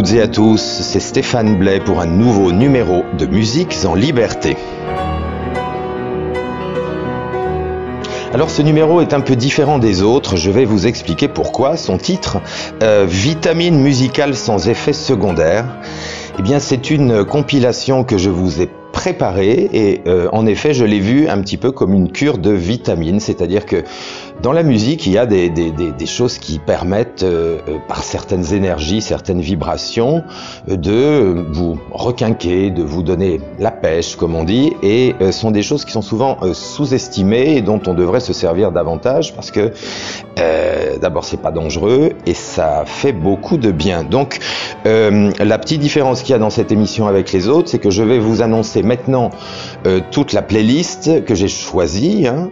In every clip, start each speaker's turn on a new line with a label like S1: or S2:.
S1: Toutes et à tous, c'est Stéphane Blais pour un nouveau numéro de Musiques en Liberté. Alors ce numéro est un peu différent des autres, je vais vous expliquer pourquoi. Son titre, euh, Vitamine musicale sans effet secondaire, eh bien c'est une compilation que je vous ai préparée et euh, en effet je l'ai vu un petit peu comme une cure de vitamines, c'est-à-dire que dans la musique, il y a des, choses qui permettent, euh, euh, par certaines énergies, certaines vibrations, euh, de vous requinquer, de vous donner la pêche, comme on dit, et sont des choses qui sont souvent sous-estimées et dont on devrait se servir davantage parce que d'abord c'est pas dangereux et ça fait beaucoup de bien. Donc la petite différence qu'il y a dans cette émission avec les autres, c'est que je vais vous annoncer maintenant toute la playlist que j'ai choisie hein,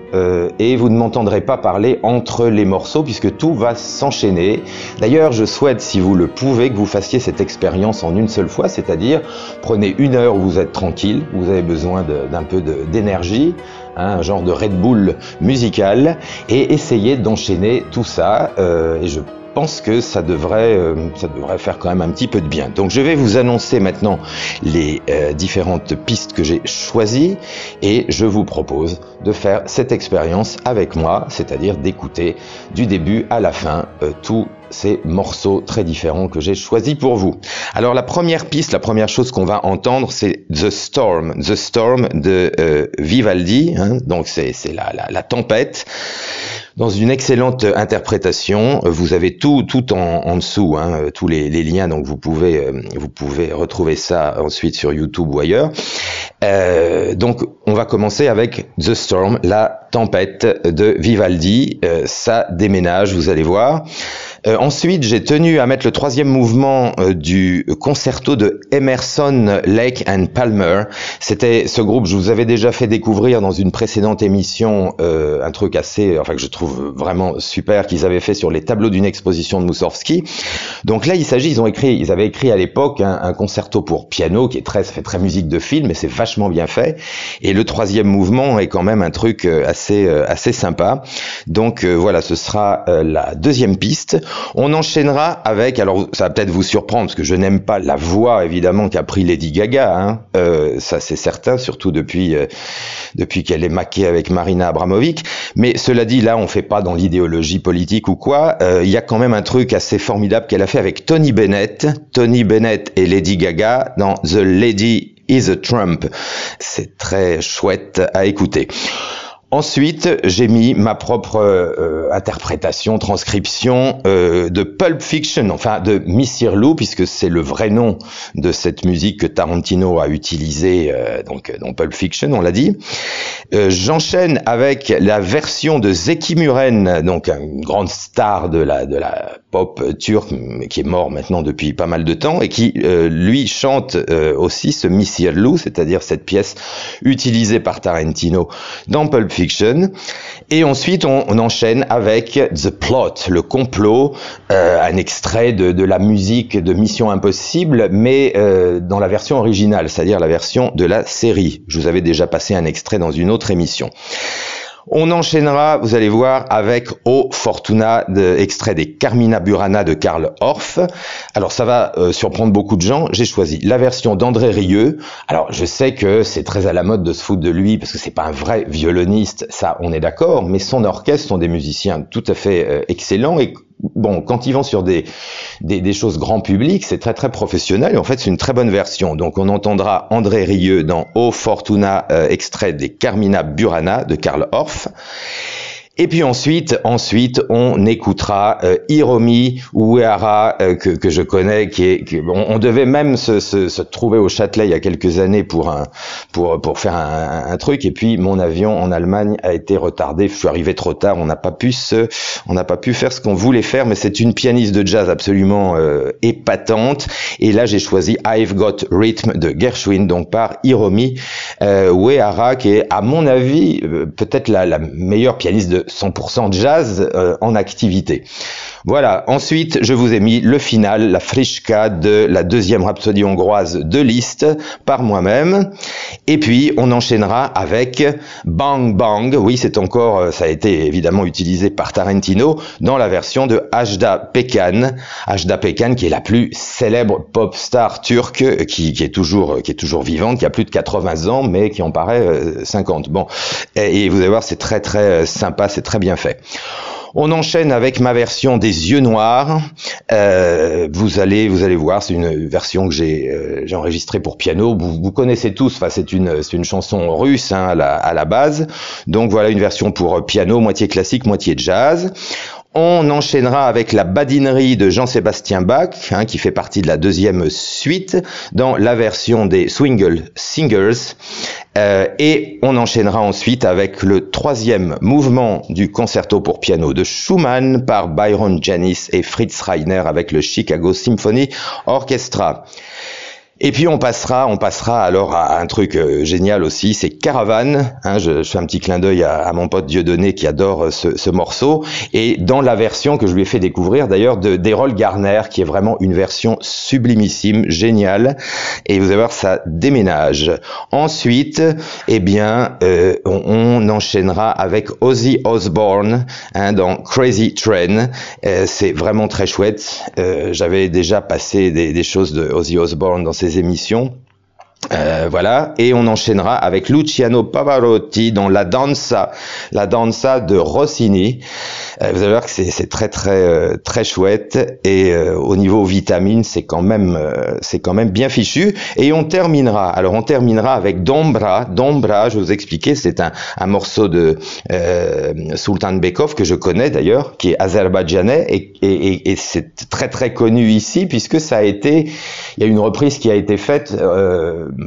S1: et vous ne m'entendrez pas parler entre les morceaux puisque tout va s'enchaîner. D'ailleurs, je souhaite, si vous le pouvez, que vous fassiez cette expérience en une seule fois, c'est-à-dire prenez une heure où vous êtes tranquille, vous avez besoin d'un peu d'énergie, hein, un genre de Red Bull musical, et essayez d'enchaîner tout ça. Euh, et je pense que ça devrait, euh, ça devrait faire quand même un petit peu de bien. Donc je vais vous annoncer maintenant les euh, différentes pistes que j'ai choisies et je vous propose de faire cette expérience avec moi, c'est-à-dire d'écouter du début à la fin euh, tous ces morceaux très différents que j'ai choisis pour vous. Alors la première piste, la première chose qu'on va entendre, c'est The Storm, The Storm de Vivaldi, hein, donc c'est la, la, tempête dans une excellente interprétation. Vous avez tout en, dessous, hein, tous les, liens, donc vous pouvez euh, vous pouvez retrouver ça ensuite sur YouTube ou ailleurs. Euh, donc on va commencer avec The Storm, la tempête de Vivaldi. Euh, ça déménage, vous allez voir. Euh, ensuite, j'ai tenu à mettre le troisième mouvement euh, du concerto de Emerson, Lake and Palmer. C'était ce groupe, je vous avais déjà fait découvrir dans une précédente émission euh, un truc assez, enfin que je trouve vraiment super qu'ils avaient fait sur les tableaux d'une exposition de Moussorski. Donc là, il s'agit, ils ont écrit, ils avaient écrit à l'époque un, un, concerto pour piano qui est très, ça fait très musique de film, mais c'est vachement bien fait. Et le troisième mouvement est quand même un truc assez, assez sympa. Donc voilà, ce sera la deuxième piste. On enchaînera avec, alors ça va peut-être vous surprendre parce que je n'aime pas la voix évidemment qu'a pris Lady Gaga, hein. euh, ça c'est certain, surtout depuis euh, depuis qu'elle est maquée avec Marina Abramovic. Mais cela dit, là on fait pas dans l'idéologie politique ou quoi. Euh, il y a quand même un truc assez formidable qu'elle a fait avec Tony Bennett, Tony Bennett et Lady Gaga dans The Lady is a Trump. C'est très chouette à écouter. Ensuite, j'ai mis ma propre euh, interprétation, transcription euh, de Pulp Fiction, enfin de Miss Lou, puisque c'est le vrai nom de cette musique que Tarantino a utilisée euh, donc dans Pulp Fiction, on l'a dit. Euh, j'enchaîne avec la version de Zeki Muren, donc une grande star de la de la pop turque, qui est mort maintenant depuis pas mal de temps et qui lui chante aussi ce Miss Lou, c'est-à-dire cette pièce utilisée par Tarantino dans Pulp Fiction. Et ensuite, on, enchaîne avec The Plot, le complot, euh, un extrait de, de, la musique de Mission Impossible, mais euh, dans la version originale, c'est-à-dire la version de la série. Je vous avais déjà passé un extrait dans une autre émission. On enchaînera, vous allez voir, avec O Fortuna, de, extrait des Carmina Burana de Karl Orff. Alors ça va euh, surprendre beaucoup de gens. J'ai choisi la version d'André Rieu. Alors je sais que c'est très à la mode de se foutre de lui parce que c'est pas un vrai violoniste, ça on est d'accord, mais son orchestre sont des musiciens tout à fait euh, excellents bon, quand ils vont sur des, des, choses grand public, c'est très très professionnel et en fait c'est une très bonne version. Donc on entendra André Rieu dans O Fortuna, euh, extrait des Carmina Burana de Karl Orff. Et puis ensuite, ensuite, on écoutera euh, Hiromi Uehara euh, que, que je connais, qui est, qui, on, on, devait même se, se, se, trouver au Châtelet il y a quelques années pour un, pour pour faire un, un, truc. Et puis mon avion en Allemagne a été retardé. Je suis arrivé trop tard. On n'a pas pu se, on n'a pas pu faire ce qu'on voulait faire. Mais c'est une pianiste de jazz absolument euh, épatante. Et là, j'ai choisi I've Got Rhythm de Gershwin, donc par Hiromi euh, Uehara, qui est à mon avis euh, peut-être la, la meilleure pianiste de 100% jazz euh, en activité. Voilà, ensuite je vous ai mis le final, la frischka de la deuxième rhapsodie hongroise de Liszt par moi-même. Et puis on enchaînera avec Bang Bang, oui c'est encore, euh, ça a été évidemment utilisé par Tarantino dans la version de Ajda Pekan. Ajda Pekan qui est la plus célèbre pop star turque qui, est toujours, qui est toujours vivante, qui a plus de 80 ans mais qui en paraît 50. Euh, bon, et, et vous allez voir c'est très très euh, sympa, c'est très bien fait. On enchaîne avec ma version des yeux noirs. Euh, vous allez vous allez voir, c'est une version que j'ai euh, enregistrée pour piano. Vous, connaissez tous. Enfin, c'est une c'est une chanson russe hein, à, la, à la base. Donc voilà une version pour piano, moitié classique, moitié jazz. On enchaînera avec la badinerie de Jean-Sébastien Bach, hein, qui fait partie de la deuxième suite, dans la version des Swingle Singers. Euh, et on enchaînera ensuite avec le troisième mouvement du concerto pour piano de Schumann par Byron Janis et Fritz Reiner avec le Chicago Symphony Orchestra. Et puis on passera, on passera alors à un truc euh, génial aussi, c'est Caravane. Hein, je, fais un petit clin d'œil à, mon pote Dieudonné qui adore euh, ce, morceau. Et dans la version que je lui ai fait découvrir d'ailleurs de d'Errol Garner, qui est vraiment une version sublimissime, géniale. Et vous allez voir, ça déménage. Ensuite, eh bien, euh, on, enchaînera avec Ozzy Osbourne hein, dans Crazy Train. c'est vraiment très chouette. J'avais déjà passé des, des choses de Ozzy Osbourne dans émissions. Euh, voilà, et on enchaînera avec Luciano Pavarotti dans la danza, la danza de Rossini. Euh, vous allez voir que c'est très très euh, très chouette. Et au niveau vitamines c'est quand même c'est quand même bien fichu. Et on terminera, alors on terminera avec Dombra. Dombra, je vous expliquer, c'est un, un, morceau de Sultan Bekov que je connais d'ailleurs, qui est azerbaïdjanais. Et, et, et c'est très très connu ici puisque ça a été, il y a une reprise qui a été faite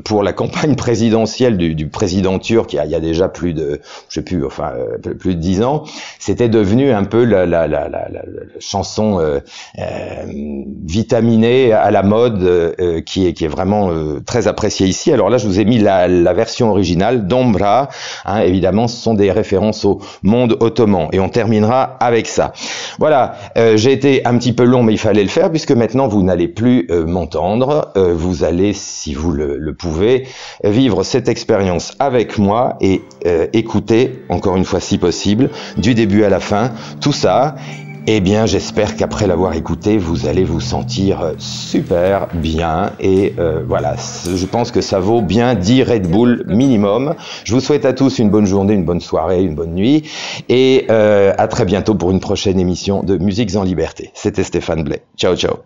S1: pour la campagne présidentielle du, du président turc, il y, a, il y, a, déjà plus de, je sais plus, enfin euh, plus de dix ans, c'était devenu un peu la, chanson euh, euh, vitaminée à la mode, euh, qui est vraiment très appréciée ici. Alors là, je vous ai mis la, version originale d'Ombra. Hein, évidemment, ce sont des références au monde ottoman. Et on terminera avec ça. Voilà, j'ai été un petit peu long, mais il fallait le faire puisque maintenant vous n'allez plus m'entendre. vous allez, si vous le, pouvez vivre cette expérience avec moi et écouter, encore une fois si possible, du début à la fin, tout ça. Eh bien, j'espère qu'après l'avoir écouté, vous allez vous sentir super bien. Et euh, voilà, je pense que ça vaut bien 10 Red Bull minimum. Je vous souhaite à tous une bonne journée, une bonne soirée, une bonne nuit. Et euh, à très bientôt pour une prochaine émission de Musiques en Liberté. C'était Stéphane Blais. Ciao, ciao.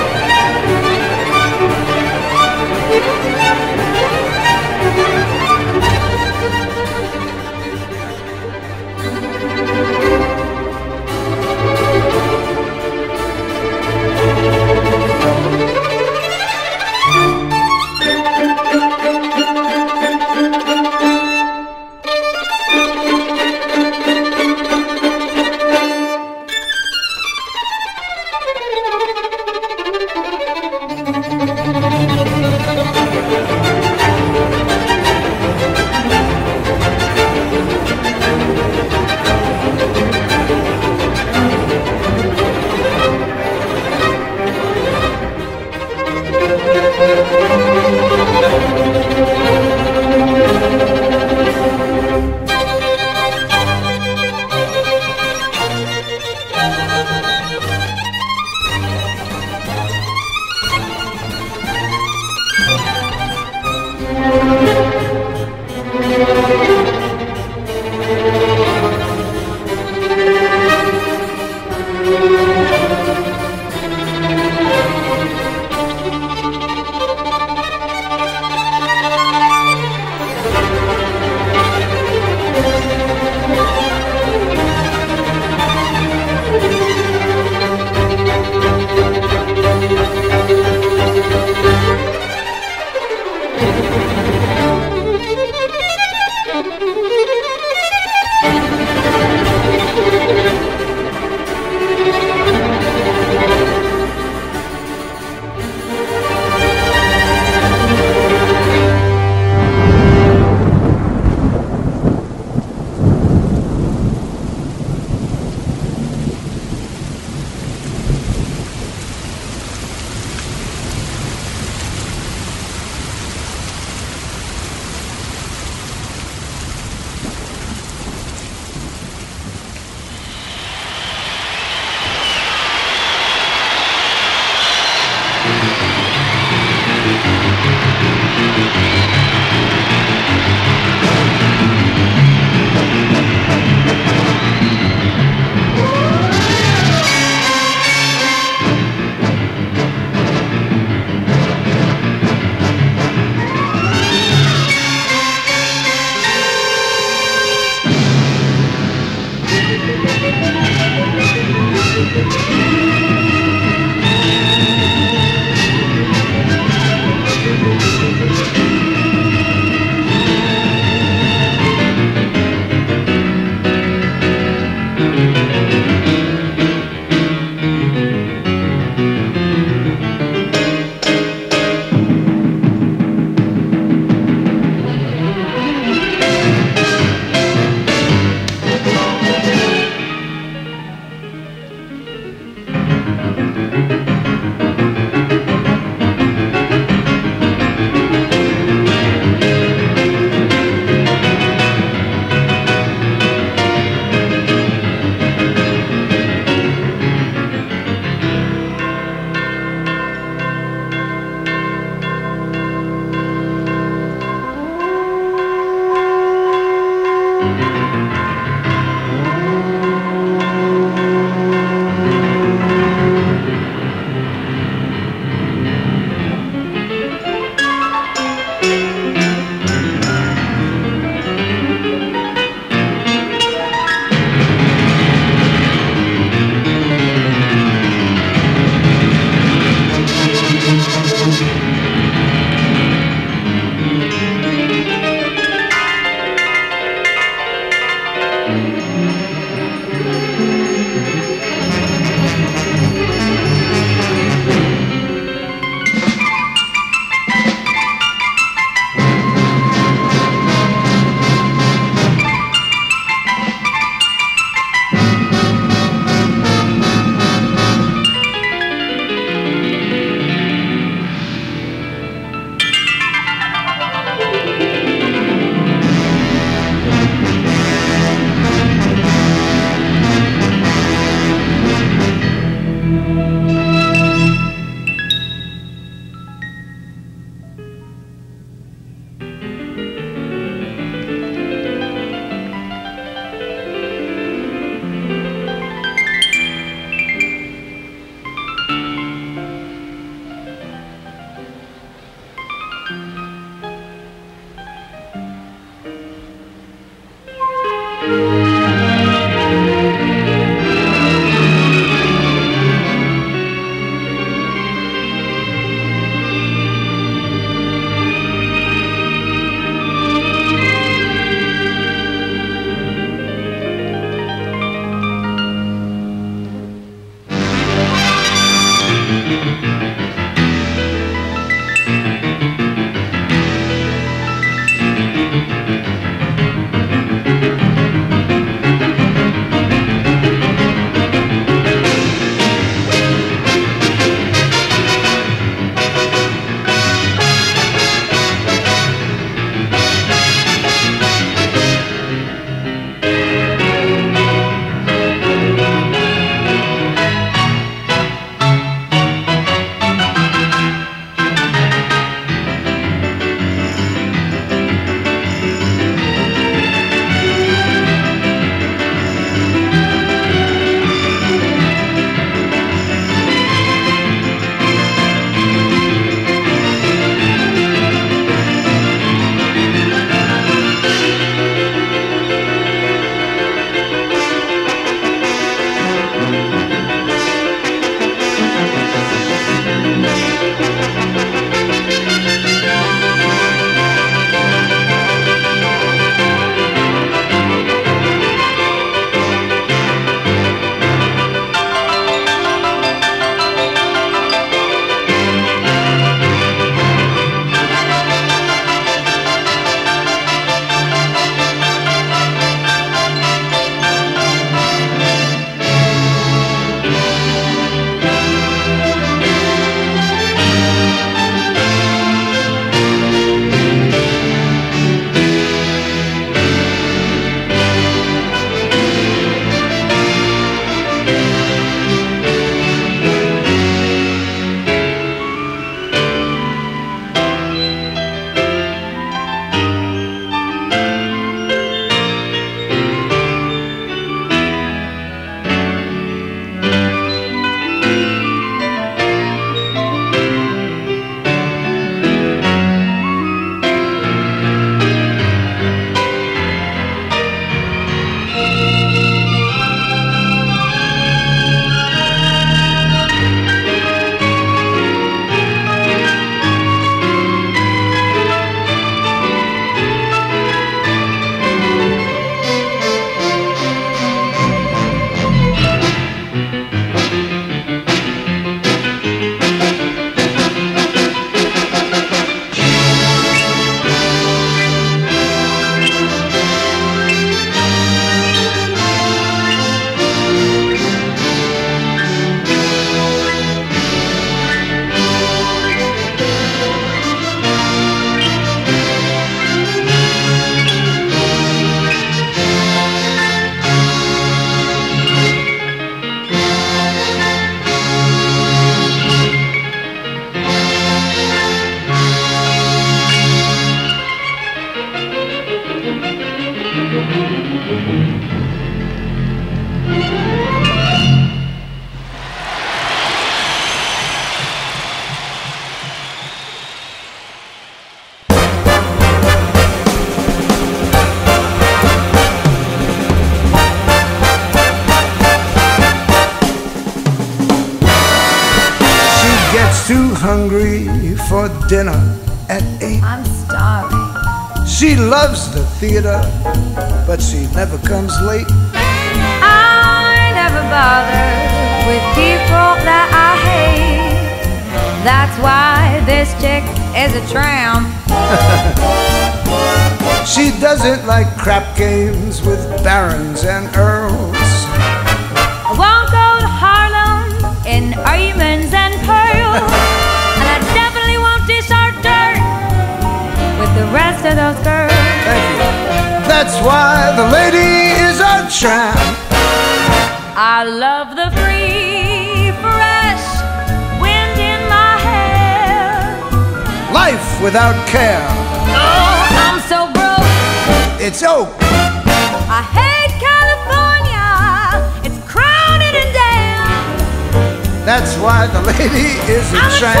S2: That's why the
S3: lady is a
S2: I'm
S3: tramp.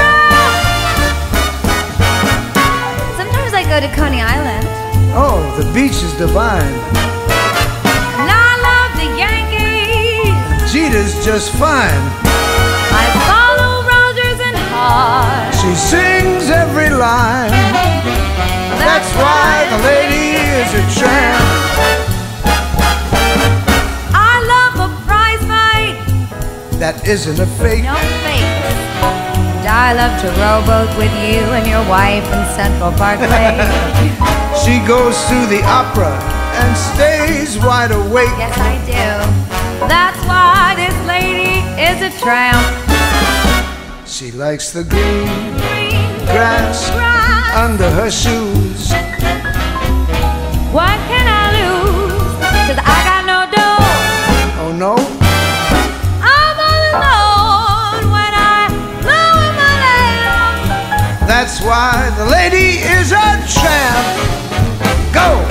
S2: Sometimes I go to Coney Island.
S3: Oh, the beach is divine.
S2: And I love the Yankees.
S3: Jeter's just fine.
S2: I follow Rogers and Hart.
S3: She sings every line. That's why the lady is a tramp. That isn't a fake.
S2: No fakes. And I love to rowboat with you and your wife in Central Parkway.
S3: She goes to the opera and stays wide awake.
S2: yes, I do. That's why this lady is a tramp.
S3: She likes the green
S2: Green
S3: grass
S2: grass.
S3: under her shoes.
S2: What can I lose? Cause I got no dough.
S3: Oh no, why the lady is a tramp. Go!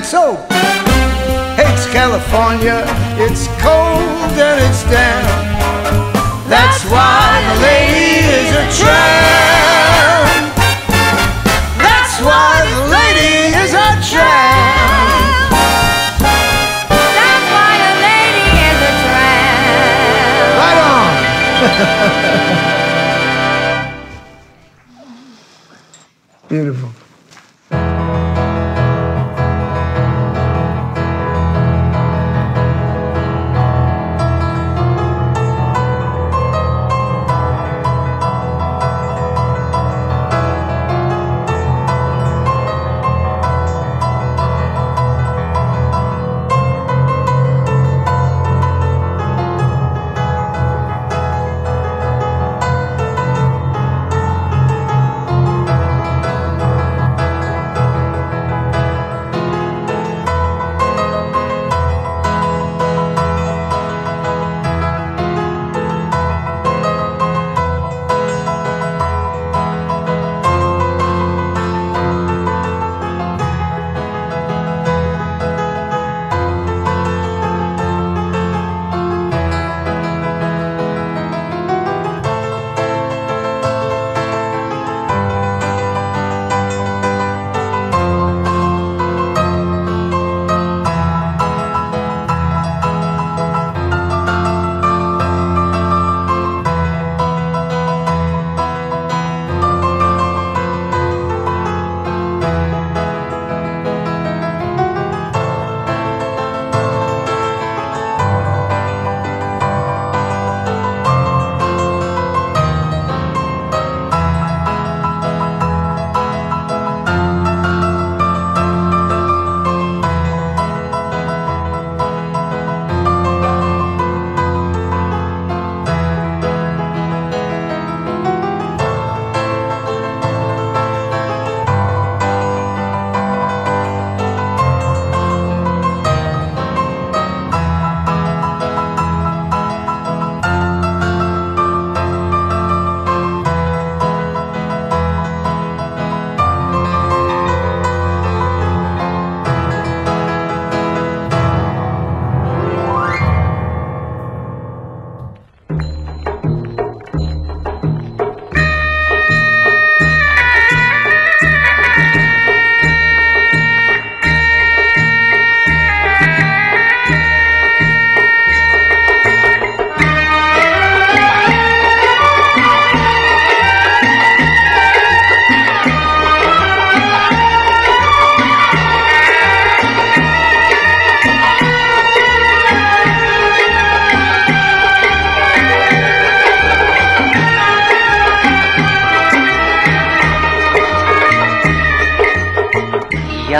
S3: That's so. Hates California. It's cold and it's damp. That's why the lady is a tramp. That's why the lady is a tramp.
S2: That's why a lady is a tramp.
S3: Right on.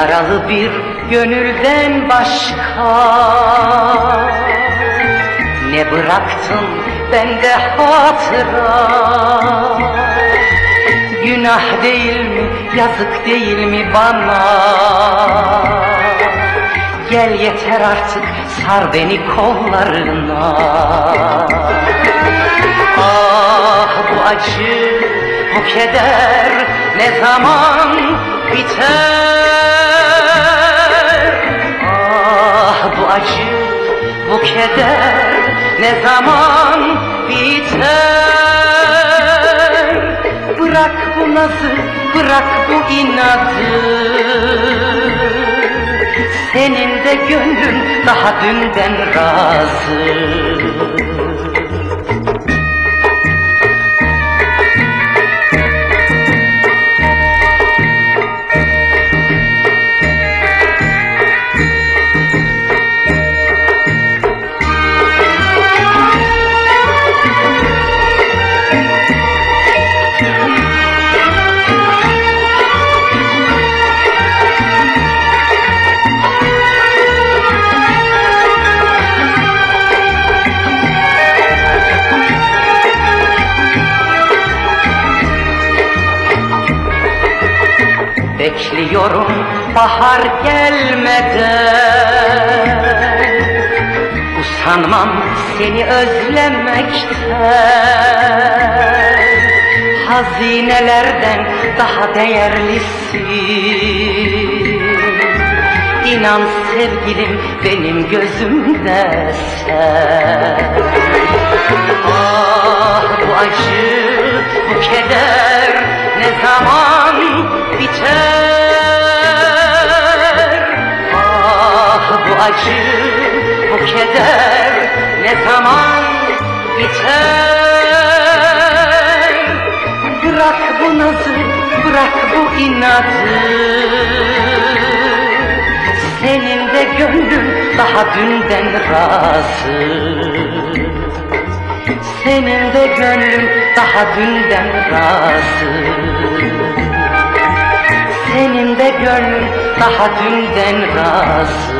S4: Yaralı bir gönülden başka. Ne bıraktın bende hatıra? Günah değil mi, yazık değil mi bana? Gel yeter artık, sar beni kollarına. Ah bu acı, bu keder ne zaman biter acı, bu keder ne zaman biter? Bırak bu nazı, bırak bu inadı Senin de gönlün daha dünden razı Bekliyorum bahar gelmeden. Usanmam seni özlemekten. Hazinelerden daha değerlisin. İnan sevgilim benim gözümde sen. Ah bu acı, bu keder ne zaman biter? Bu acı, bu keder ne zaman biter? Bırak bu nazı, bırak bu inadı Senin de gönlün daha dünden razı. Senin de gönlün daha dünden razı. Senin de gönlün daha dünden razı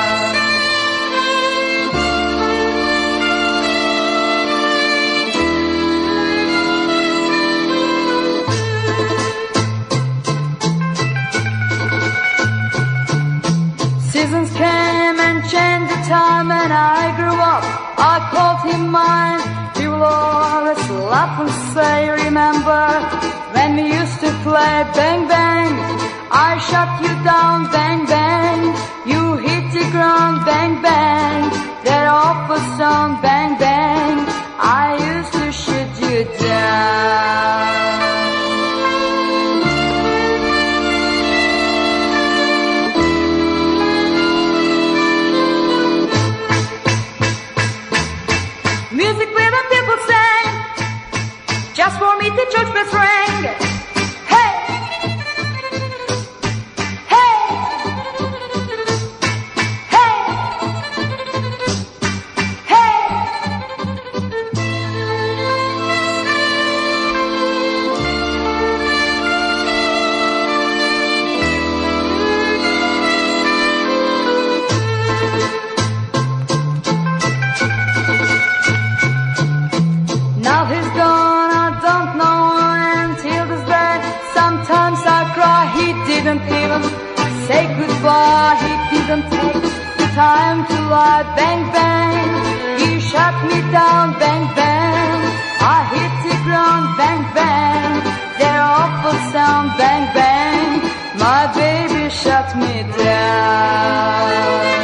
S5: time and I grew up, I called him mine. He will always laugh and say, remember when we used to play bang bang. I shot you down, bang bang. You hit the ground, bang bang. That awful song, bang bang. were bang bang. You shot me down, bang bang. I hit the ground, bang bang. Their awful sound, bang bang. My baby shot me down.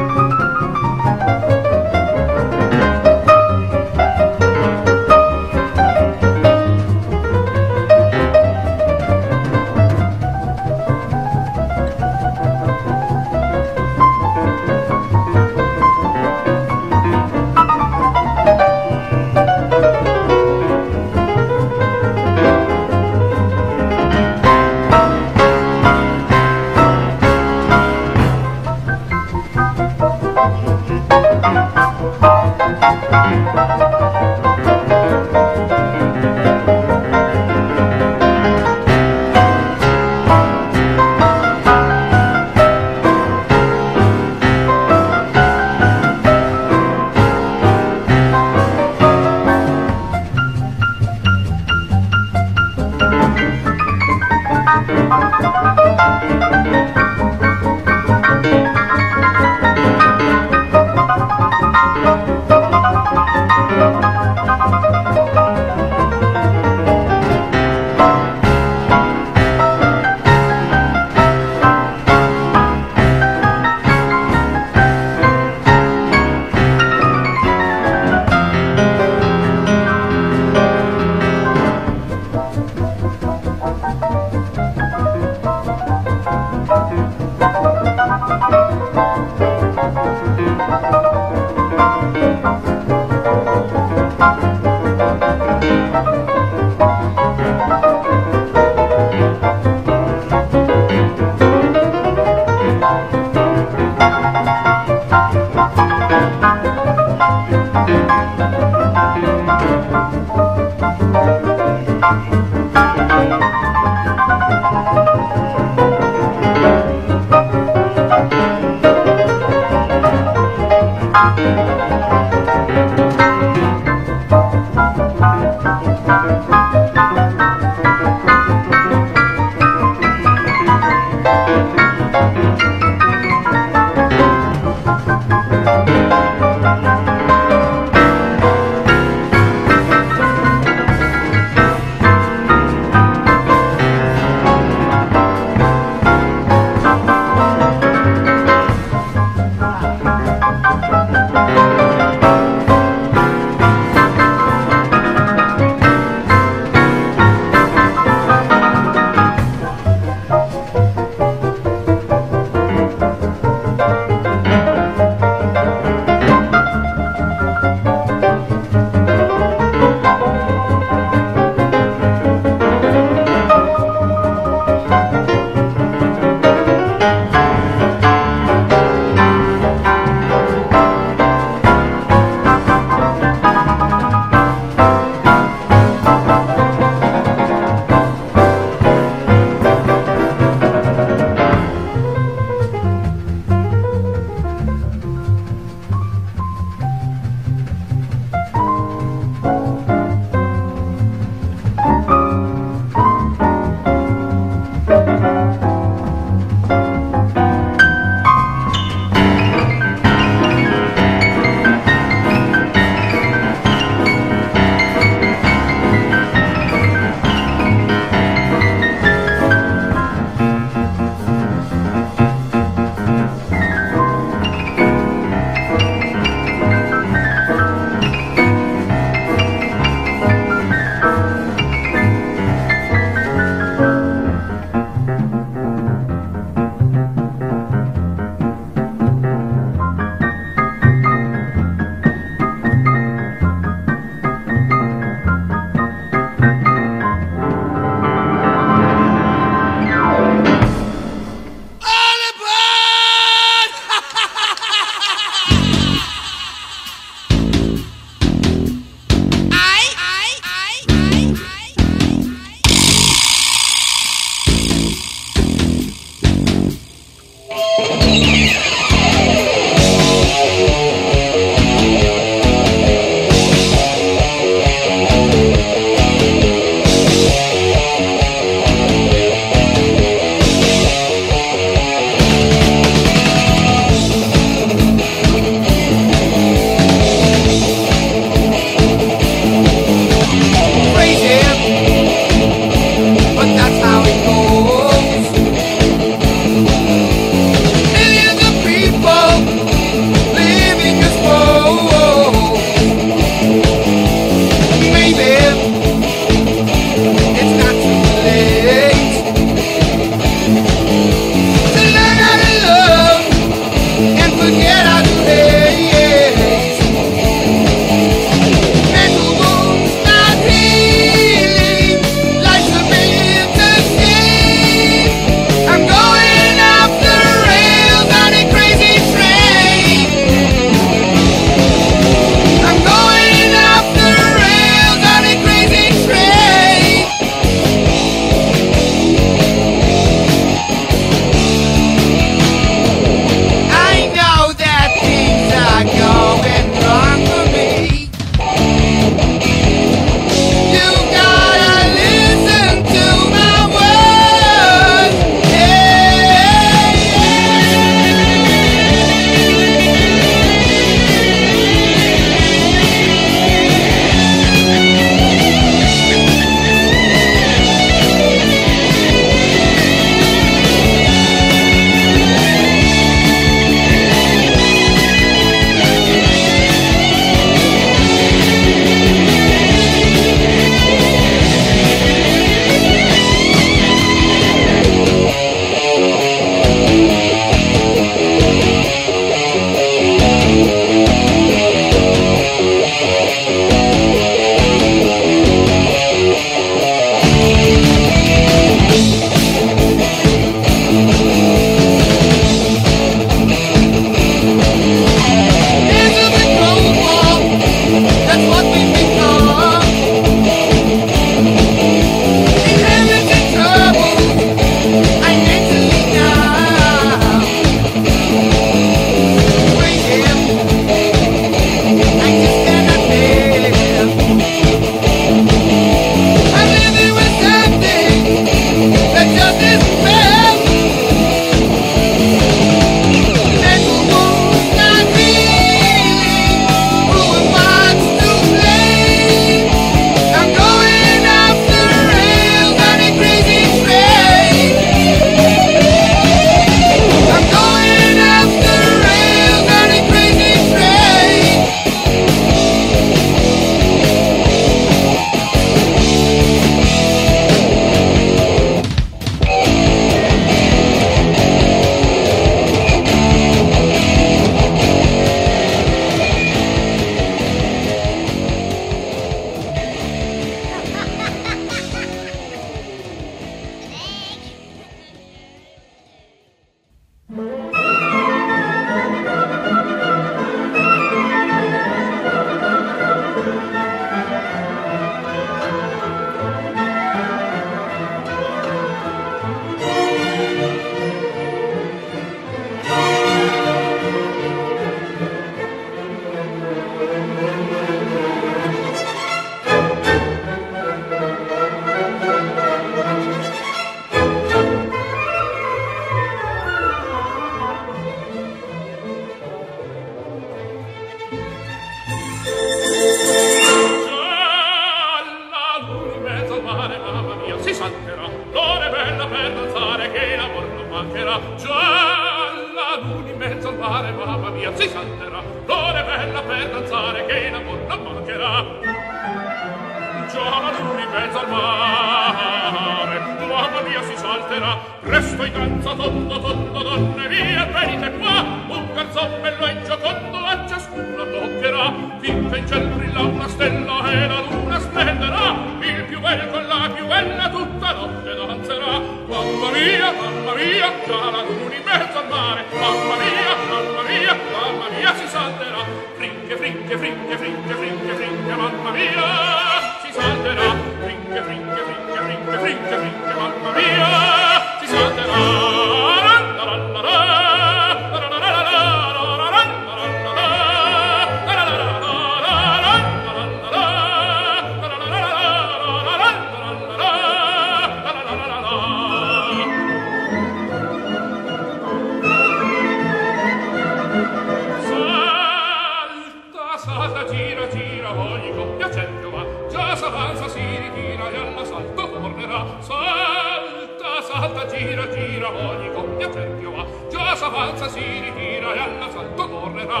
S5: va salta salta gira gira ogni coppia cerchio va già s'avanza si ritira e all'assalto correrà.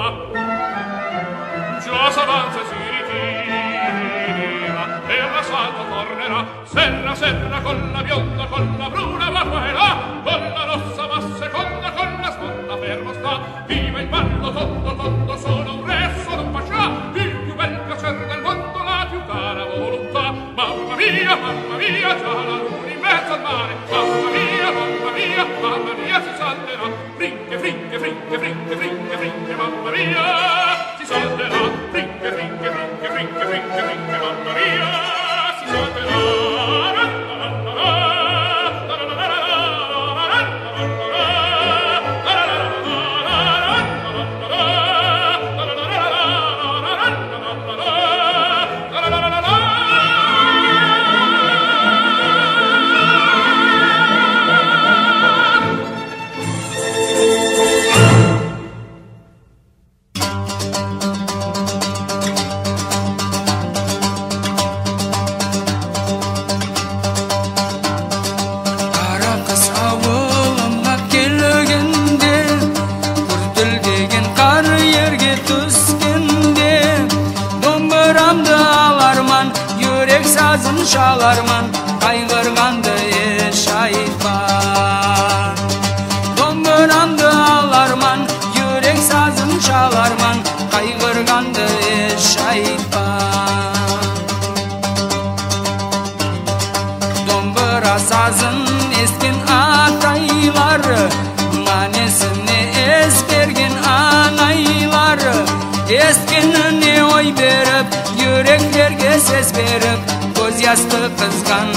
S5: Già s'avanza si ritira e all'assalto correrà. Serra serra con la bionda con la bruna barba e là con la rossa frinche, frinche, frinche, frinche, mamma mia, si salterà, frinche, frinche, frinche, frinche, frinche, frinche, mamma mia.
S6: Herzensgang